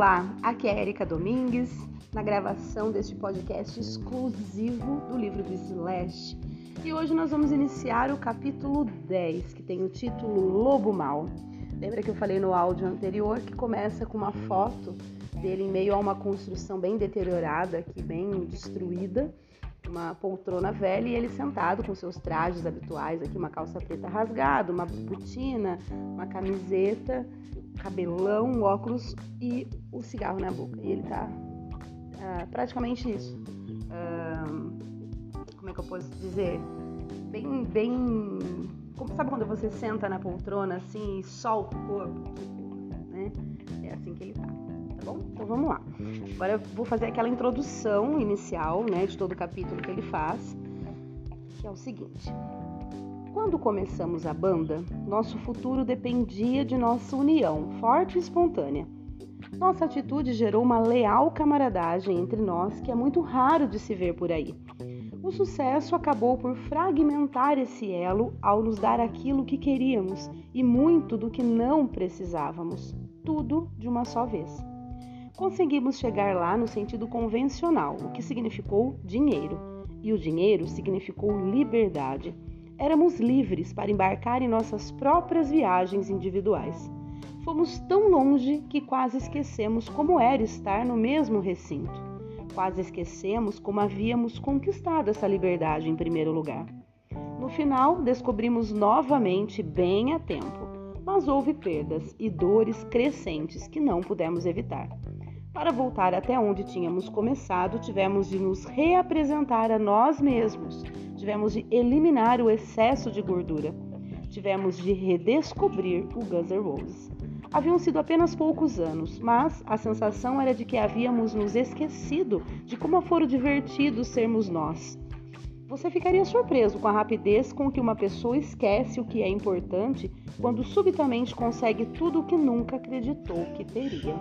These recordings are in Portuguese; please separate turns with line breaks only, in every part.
Olá, aqui é Erika Domingues, na gravação deste podcast exclusivo do livro do Slash. E hoje nós vamos iniciar o capítulo 10, que tem o título Lobo Mal. Lembra que eu falei no áudio anterior que começa com uma foto dele em meio a uma construção bem deteriorada, aqui bem destruída, uma poltrona velha e ele sentado com seus trajes habituais aqui, uma calça preta rasgada, uma botina, uma camiseta, cabelão, óculos e o cigarro na boca. E ele tá uh, praticamente isso. Uh, como é que eu posso dizer? Bem, bem. Como, sabe quando você senta na poltrona assim e solta o corpo? Né? É assim que ele tá bom? Então vamos lá. Agora eu vou fazer aquela introdução inicial, né, de todo o capítulo que ele faz, que é o seguinte. Quando começamos a banda, nosso futuro dependia de nossa união, forte e espontânea. Nossa atitude gerou uma leal camaradagem entre nós que é muito raro de se ver por aí. O sucesso acabou por fragmentar esse elo ao nos dar aquilo que queríamos e muito do que não precisávamos, tudo de uma só vez. Conseguimos chegar lá no sentido convencional, o que significou dinheiro, e o dinheiro significou liberdade. Éramos livres para embarcar em nossas próprias viagens individuais. Fomos tão longe que quase esquecemos como era estar no mesmo recinto. Quase esquecemos como havíamos conquistado essa liberdade em primeiro lugar. No final, descobrimos novamente bem a tempo, mas houve perdas e dores crescentes que não pudemos evitar. Para voltar até onde tínhamos começado, tivemos de nos reapresentar a nós mesmos, tivemos de eliminar o excesso de gordura, tivemos de redescobrir o Guns N' Roses. Haviam sido apenas poucos anos, mas a sensação era de que havíamos nos esquecido de como foram divertidos sermos nós. Você ficaria surpreso com a rapidez com que uma pessoa esquece o que é importante quando subitamente consegue tudo o que nunca acreditou que teria.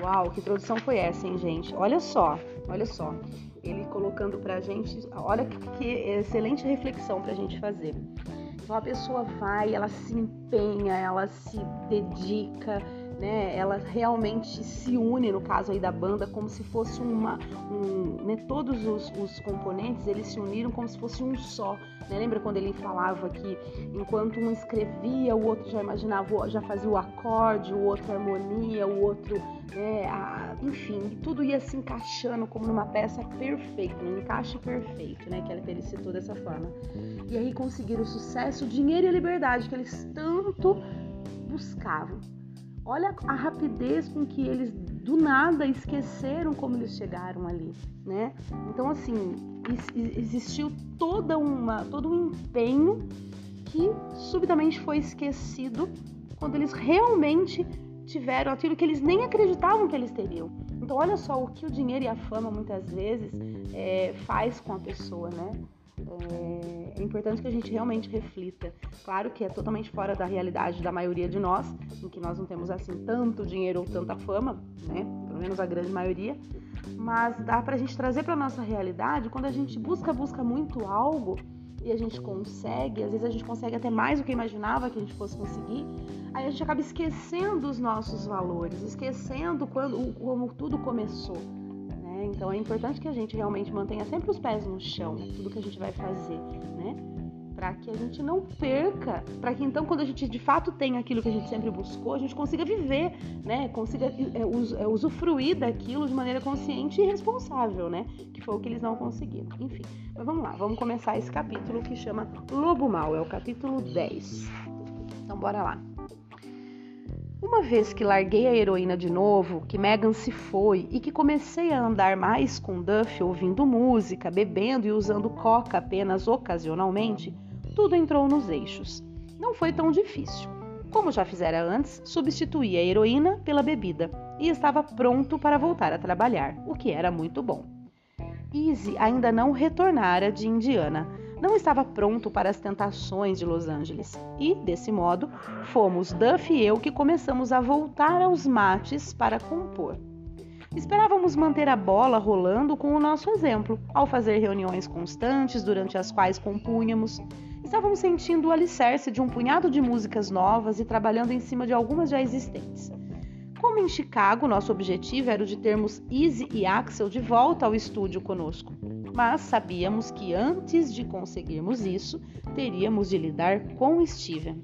Uau, que introdução foi essa, hein, gente? Olha só, olha só. Ele colocando pra gente, olha que, que excelente reflexão pra gente fazer. Então a pessoa vai, ela se empenha, ela se dedica, né? Ela realmente se une, no caso aí da banda, como se fosse uma, um, né? Todos os, os, componentes eles se uniram como se fosse um só. Né? Lembra quando ele falava que enquanto um escrevia, o outro já imaginava, já fazia o acorde, o outro a harmonia, o outro, né? A, enfim, tudo ia se encaixando como numa peça perfeita, num encaixe perfeito, né? Que ele citou dessa forma. E aí conseguiram o sucesso, o dinheiro e a liberdade que eles tanto buscavam. Olha a rapidez com que eles do nada esqueceram como eles chegaram ali, né? Então assim, existiu toda uma todo um empenho que subitamente foi esquecido quando eles realmente tiveram aquilo que eles nem acreditavam que eles teriam. Então olha só o que o dinheiro e a fama muitas vezes é, faz com a pessoa, né? É, importante que a gente realmente reflita. Claro que é totalmente fora da realidade da maioria de nós, em que nós não temos assim tanto dinheiro ou tanta fama, né? Pelo menos a grande maioria. Mas dá pra gente trazer pra nossa realidade quando a gente busca, busca muito algo e a gente consegue, às vezes a gente consegue até mais do que imaginava que a gente fosse conseguir, aí a gente acaba esquecendo os nossos valores, esquecendo quando, como tudo começou. Então é importante que a gente realmente mantenha sempre os pés no chão, tudo que a gente vai fazer, né? Para que a gente não perca, para que então quando a gente de fato tenha aquilo que a gente sempre buscou, a gente consiga viver, né? Consiga é, é, usufruir daquilo de maneira consciente e responsável, né? Que foi o que eles não conseguiram. Enfim, mas vamos lá, vamos começar esse capítulo que chama Lobo Mal, é o capítulo 10. Então bora lá. Uma vez que larguei a heroína de novo, que Megan se foi e que comecei a andar mais com Duff ouvindo música, bebendo e usando coca apenas ocasionalmente, tudo entrou nos eixos. Não foi tão difícil. Como já fizera antes, substituí a heroína pela bebida e estava pronto para voltar a trabalhar, o que era muito bom. Easy ainda não retornara de Indiana não estava pronto para as tentações de Los Angeles. E, desse modo, fomos Duff e eu que começamos a voltar aos mates para compor. Esperávamos manter a bola rolando com o nosso exemplo, ao fazer reuniões constantes durante as quais compunhamos. Estávamos sentindo o alicerce de um punhado de músicas novas e trabalhando em cima de algumas já existentes. Como em Chicago, nosso objetivo era o de termos Izzy e Axel de volta ao estúdio conosco. Mas sabíamos que antes de conseguirmos isso, teríamos de lidar com Steven.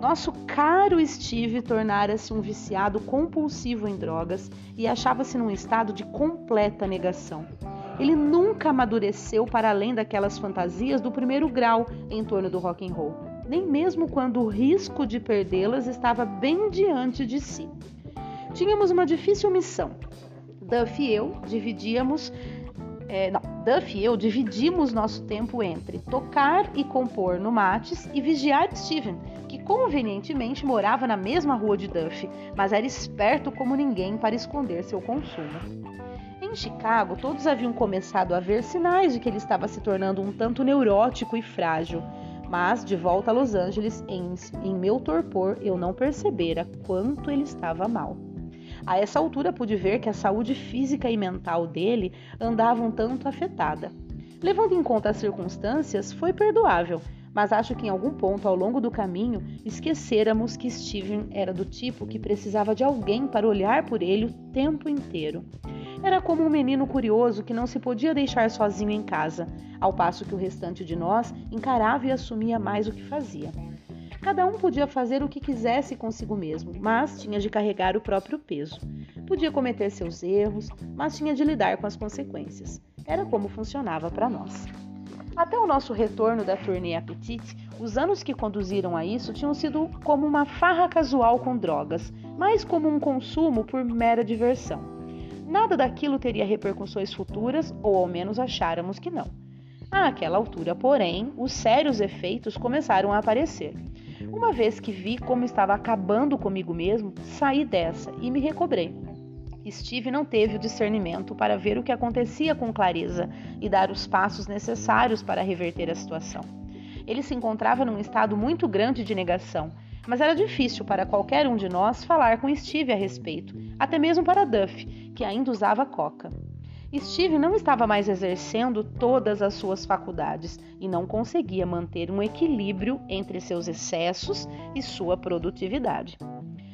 Nosso caro Steve tornara-se um viciado compulsivo em drogas e achava-se num estado de completa negação. Ele nunca amadureceu para além daquelas fantasias do primeiro grau em torno do rock and roll, nem mesmo quando o risco de perdê-las estava bem diante de si. Tínhamos uma difícil missão. Duff e eu dividíamos é, não, Duff e eu dividimos nosso tempo entre tocar e compor no Mates e vigiar Steven, que convenientemente morava na mesma rua de Duff, mas era esperto como ninguém para esconder seu consumo. Em Chicago, todos haviam começado a ver sinais de que ele estava se tornando um tanto neurótico e frágil. Mas, de volta a Los Angeles, em, em meu torpor, eu não percebera quanto ele estava mal. A essa altura pude ver que a saúde física e mental dele andava um tanto afetada. Levando em conta as circunstâncias, foi perdoável, mas acho que em algum ponto ao longo do caminho esquecêramos que Steven era do tipo que precisava de alguém para olhar por ele o tempo inteiro. Era como um menino curioso que não se podia deixar sozinho em casa, ao passo que o restante de nós encarava e assumia mais o que fazia. Cada um podia fazer o que quisesse consigo mesmo, mas tinha de carregar o próprio peso. Podia cometer seus erros, mas tinha de lidar com as consequências. Era como funcionava para nós. Até o nosso retorno da turnê Apetite, os anos que conduziram a isso tinham sido como uma farra casual com drogas, mais como um consumo por mera diversão. Nada daquilo teria repercussões futuras, ou ao menos acháramos que não. Àquela altura, porém, os sérios efeitos começaram a aparecer. Uma vez que vi como estava acabando comigo mesmo, saí dessa e me recobrei. Steve não teve o discernimento para ver o que acontecia com clareza e dar os passos necessários para reverter a situação. Ele se encontrava num estado muito grande de negação, mas era difícil para qualquer um de nós falar com Steve a respeito, até mesmo para Duff, que ainda usava coca. Steve não estava mais exercendo todas as suas faculdades e não conseguia manter um equilíbrio entre seus excessos e sua produtividade.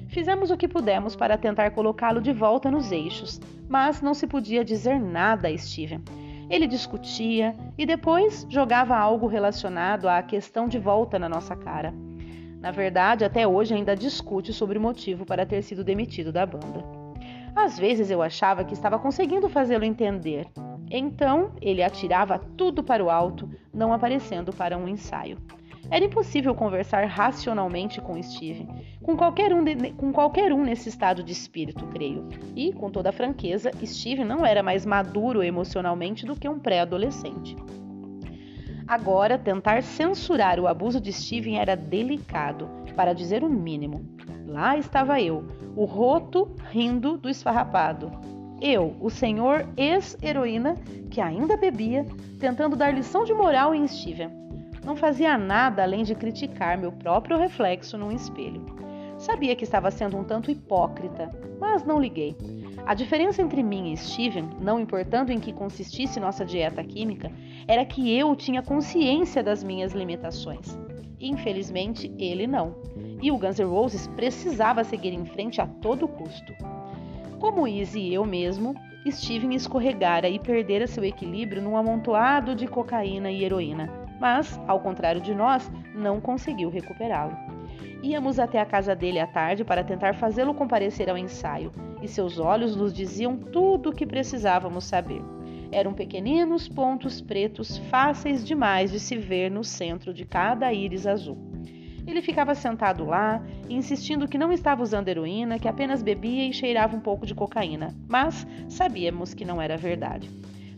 Fizemos o que pudemos para tentar colocá-lo de volta nos eixos, mas não se podia dizer nada a Steven. Ele discutia e depois jogava algo relacionado à questão de volta na nossa cara. Na verdade, até hoje ainda discute sobre o motivo para ter sido demitido da banda. Às vezes eu achava que estava conseguindo fazê-lo entender. Então ele atirava tudo para o alto, não aparecendo para um ensaio. Era impossível conversar racionalmente com Steve, com qualquer, um de, com qualquer um nesse estado de espírito, creio. E, com toda franqueza, Steve não era mais maduro emocionalmente do que um pré-adolescente. Agora, tentar censurar o abuso de Steven era delicado, para dizer o mínimo. Lá estava eu, o roto rindo do esfarrapado. Eu, o senhor ex-heroína, que ainda bebia, tentando dar lição de moral em Steven. Não fazia nada além de criticar meu próprio reflexo num espelho. Sabia que estava sendo um tanto hipócrita, mas não liguei. A diferença entre mim e Steven, não importando em que consistisse nossa dieta química, era que eu tinha consciência das minhas limitações. Infelizmente, ele não. E o Guns N' Roses precisava seguir em frente a todo custo. Como Izzy e eu mesmo, Steven escorregara e perdera seu equilíbrio num amontoado de cocaína e heroína, mas, ao contrário de nós, não conseguiu recuperá-lo. Íamos até a casa dele à tarde para tentar fazê-lo comparecer ao ensaio, e seus olhos nos diziam tudo o que precisávamos saber. Eram pequeninos pontos pretos fáceis demais de se ver no centro de cada íris azul. Ele ficava sentado lá, insistindo que não estava usando heroína, que apenas bebia e cheirava um pouco de cocaína, mas sabíamos que não era verdade.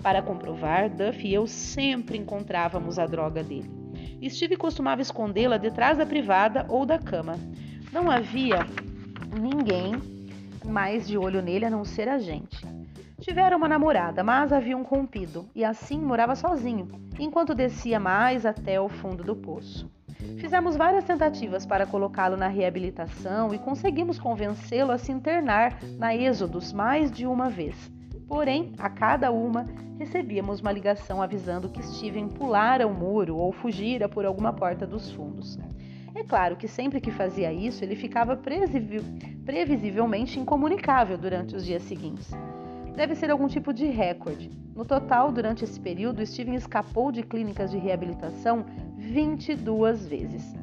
Para comprovar, Duff e eu sempre encontrávamos a droga dele. Steve costumava escondê-la detrás da privada ou da cama. Não havia ninguém mais de olho nele a não ser a gente. Tivera uma namorada, mas haviam rompido e assim morava sozinho, enquanto descia mais até o fundo do poço. Fizemos várias tentativas para colocá-lo na reabilitação e conseguimos convencê-lo a se internar na Êxodos mais de uma vez. Porém, a cada uma, recebíamos uma ligação avisando que Steven pulara o muro ou fugira por alguma porta dos fundos. É claro que sempre que fazia isso, ele ficava previsivelmente incomunicável durante os dias seguintes. Deve ser algum tipo de recorde. No total, durante esse período, Steven escapou de clínicas de reabilitação 22 vezes.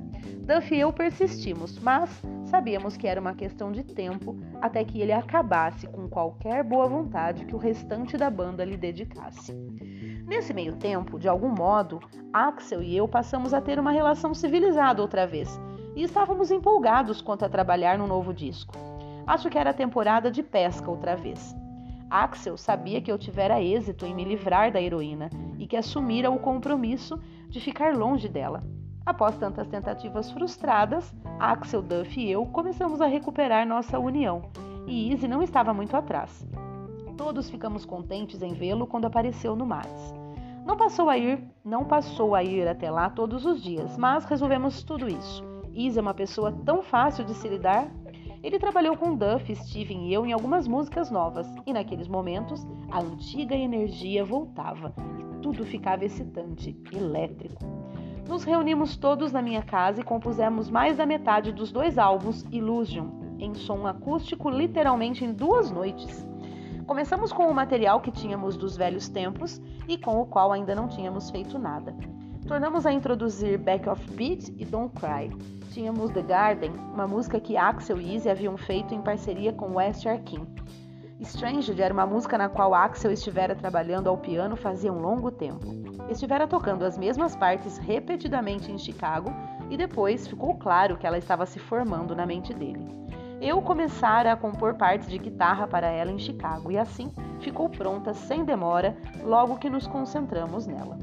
Duff e eu persistimos, mas sabíamos que era uma questão de tempo até que ele acabasse com qualquer boa vontade que o restante da banda lhe dedicasse. Nesse meio tempo, de algum modo, Axel e eu passamos a ter uma relação civilizada outra vez e estávamos empolgados quanto a trabalhar no novo disco. Acho que era temporada de pesca outra vez. Axel sabia que eu tivera êxito em me livrar da heroína e que assumira o compromisso de ficar longe dela. Após tantas tentativas frustradas, Axel, Duff e eu começamos a recuperar nossa união, e Izzy não estava muito atrás. Todos ficamos contentes em vê-lo quando apareceu no Mads. Não passou a ir, não passou a ir até lá todos os dias, mas resolvemos tudo isso. Izzy é uma pessoa tão fácil de se lidar. Ele trabalhou com Duff, Steven e eu em algumas músicas novas, e naqueles momentos a antiga energia voltava e tudo ficava excitante, elétrico. Nos reunimos todos na minha casa e compusemos mais da metade dos dois álbuns Illusion, em som acústico literalmente em duas noites. Começamos com o material que tínhamos dos velhos tempos e com o qual ainda não tínhamos feito nada. Tornamos a introduzir Back of Beat e Don't Cry. Tínhamos The Garden, uma música que Axel e Izzy haviam feito em parceria com West Arkin. Stranged era uma música na qual Axel estivera trabalhando ao piano fazia um longo tempo. Estivera tocando as mesmas partes repetidamente em Chicago e depois ficou claro que ela estava se formando na mente dele eu começara a compor partes de guitarra para ela em Chicago e assim ficou pronta sem demora logo que nos concentramos nela.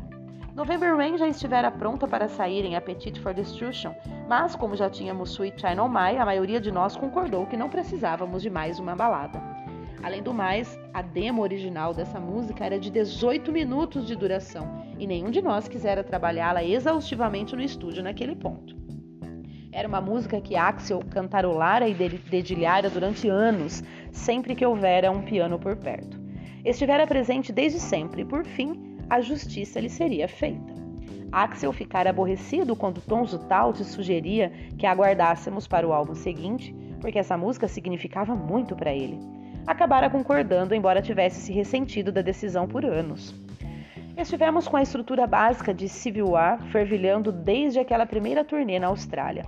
November Rain já estivera pronta para sair em Appetite for Destruction, mas como já tínhamos Sweet China On My, a maioria de nós concordou que não precisávamos de mais uma balada. Além do mais, a demo original dessa música era de 18 minutos de duração e nenhum de nós quisera trabalhá-la exaustivamente no estúdio naquele ponto. Era uma música que Axel cantarolara e dedilhara durante anos, sempre que houvera um piano por perto. Estivera presente desde sempre e, por fim, a justiça lhe seria feita. Axel ficara aborrecido quando Tom Zutaut sugeria que aguardássemos para o álbum seguinte, porque essa música significava muito para ele. Acabara concordando, embora tivesse se ressentido da decisão por anos. Estivemos com a estrutura básica de Civil War fervilhando desde aquela primeira turnê na Austrália.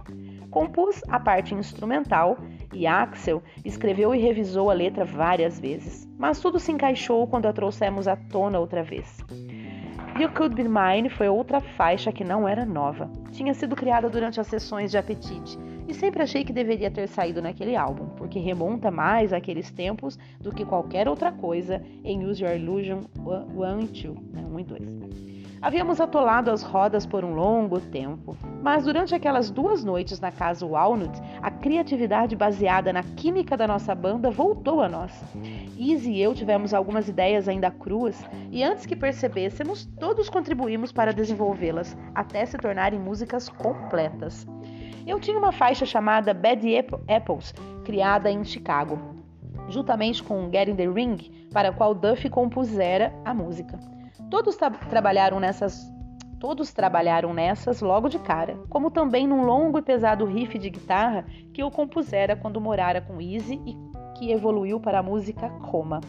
Compus a parte instrumental e Axel escreveu e revisou a letra várias vezes, mas tudo se encaixou quando a trouxemos à tona outra vez. You Could Be Mine foi outra faixa que não era nova. Tinha sido criada durante as sessões de Apetite e sempre achei que deveria ter saído naquele álbum, porque remonta mais àqueles tempos do que qualquer outra coisa em Use Your Illusion 1 e 2, né, 1 e 2. Havíamos atolado as rodas por um longo tempo, mas durante aquelas duas noites na casa Walnut, a criatividade baseada na química da nossa banda voltou a nós. Izzy e eu tivemos algumas ideias ainda cruas e antes que percebêssemos, todos contribuímos para desenvolvê-las até se tornarem músicas completas. Eu tinha uma faixa chamada Bad Apples, criada em Chicago, juntamente com Getting the Ring, para a qual Duffy compusera a música. Todos tra trabalharam nessas Todos trabalharam nessas logo de cara, como também num longo e pesado riff de guitarra que eu compusera quando morara com Easy e que evoluiu para a música Roma.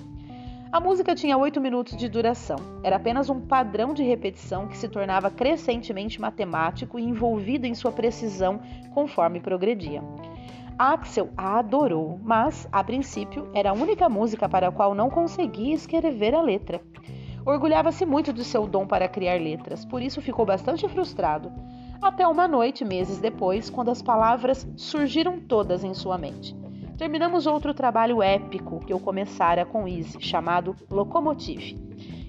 A música tinha oito minutos de duração. Era apenas um padrão de repetição que se tornava crescentemente matemático e envolvido em sua precisão conforme progredia. Axel a adorou, mas, a princípio, era a única música para a qual não conseguia escrever a letra. Orgulhava-se muito do seu dom para criar letras, por isso ficou bastante frustrado. Até uma noite, meses depois, quando as palavras surgiram todas em sua mente. Terminamos outro trabalho épico que eu começara com Easy, chamado Locomotive.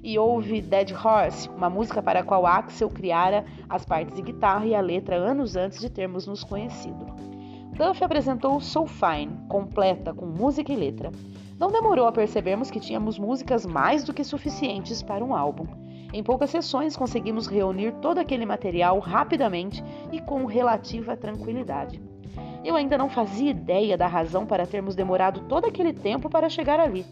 E houve Dead Horse, uma música para a qual Axel criara as partes de guitarra e a letra anos antes de termos nos conhecido. Duff apresentou Soul Fine, completa com música e letra. Não demorou a percebermos que tínhamos músicas mais do que suficientes para um álbum. Em poucas sessões conseguimos reunir todo aquele material rapidamente e com relativa tranquilidade. Eu ainda não fazia ideia da razão para termos demorado todo aquele tempo para chegar ali,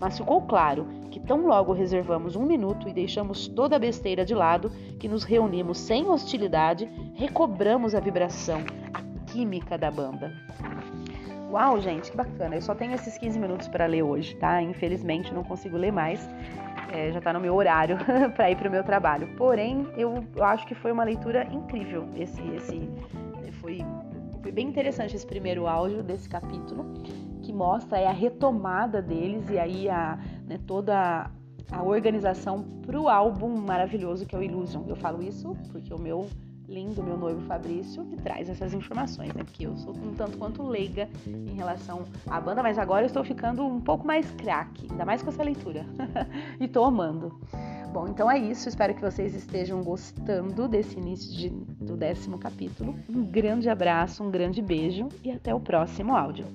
mas ficou claro que tão logo reservamos um minuto e deixamos toda a besteira de lado, que nos reunimos sem hostilidade, recobramos a vibração, a química da banda. Uau, gente, que bacana. Eu só tenho esses 15 minutos para ler hoje, tá? Infelizmente não consigo ler mais. É, já está no meu horário para ir para o meu trabalho. Porém, eu, eu, acho que foi uma leitura incrível. Esse, esse foi, foi bem interessante esse primeiro áudio desse capítulo que mostra é a retomada deles e aí a, né, toda a organização para o álbum maravilhoso que é o Illusion. Eu falo isso porque o meu lindo, meu noivo Fabrício, me traz essas informações, né? Porque eu sou um tanto quanto leiga em relação à banda, mas agora eu estou ficando um pouco mais craque, ainda mais com essa leitura. e tô amando. Bom, então é isso. Espero que vocês estejam gostando desse início de, do décimo capítulo. Um grande abraço, um grande beijo e até o próximo áudio.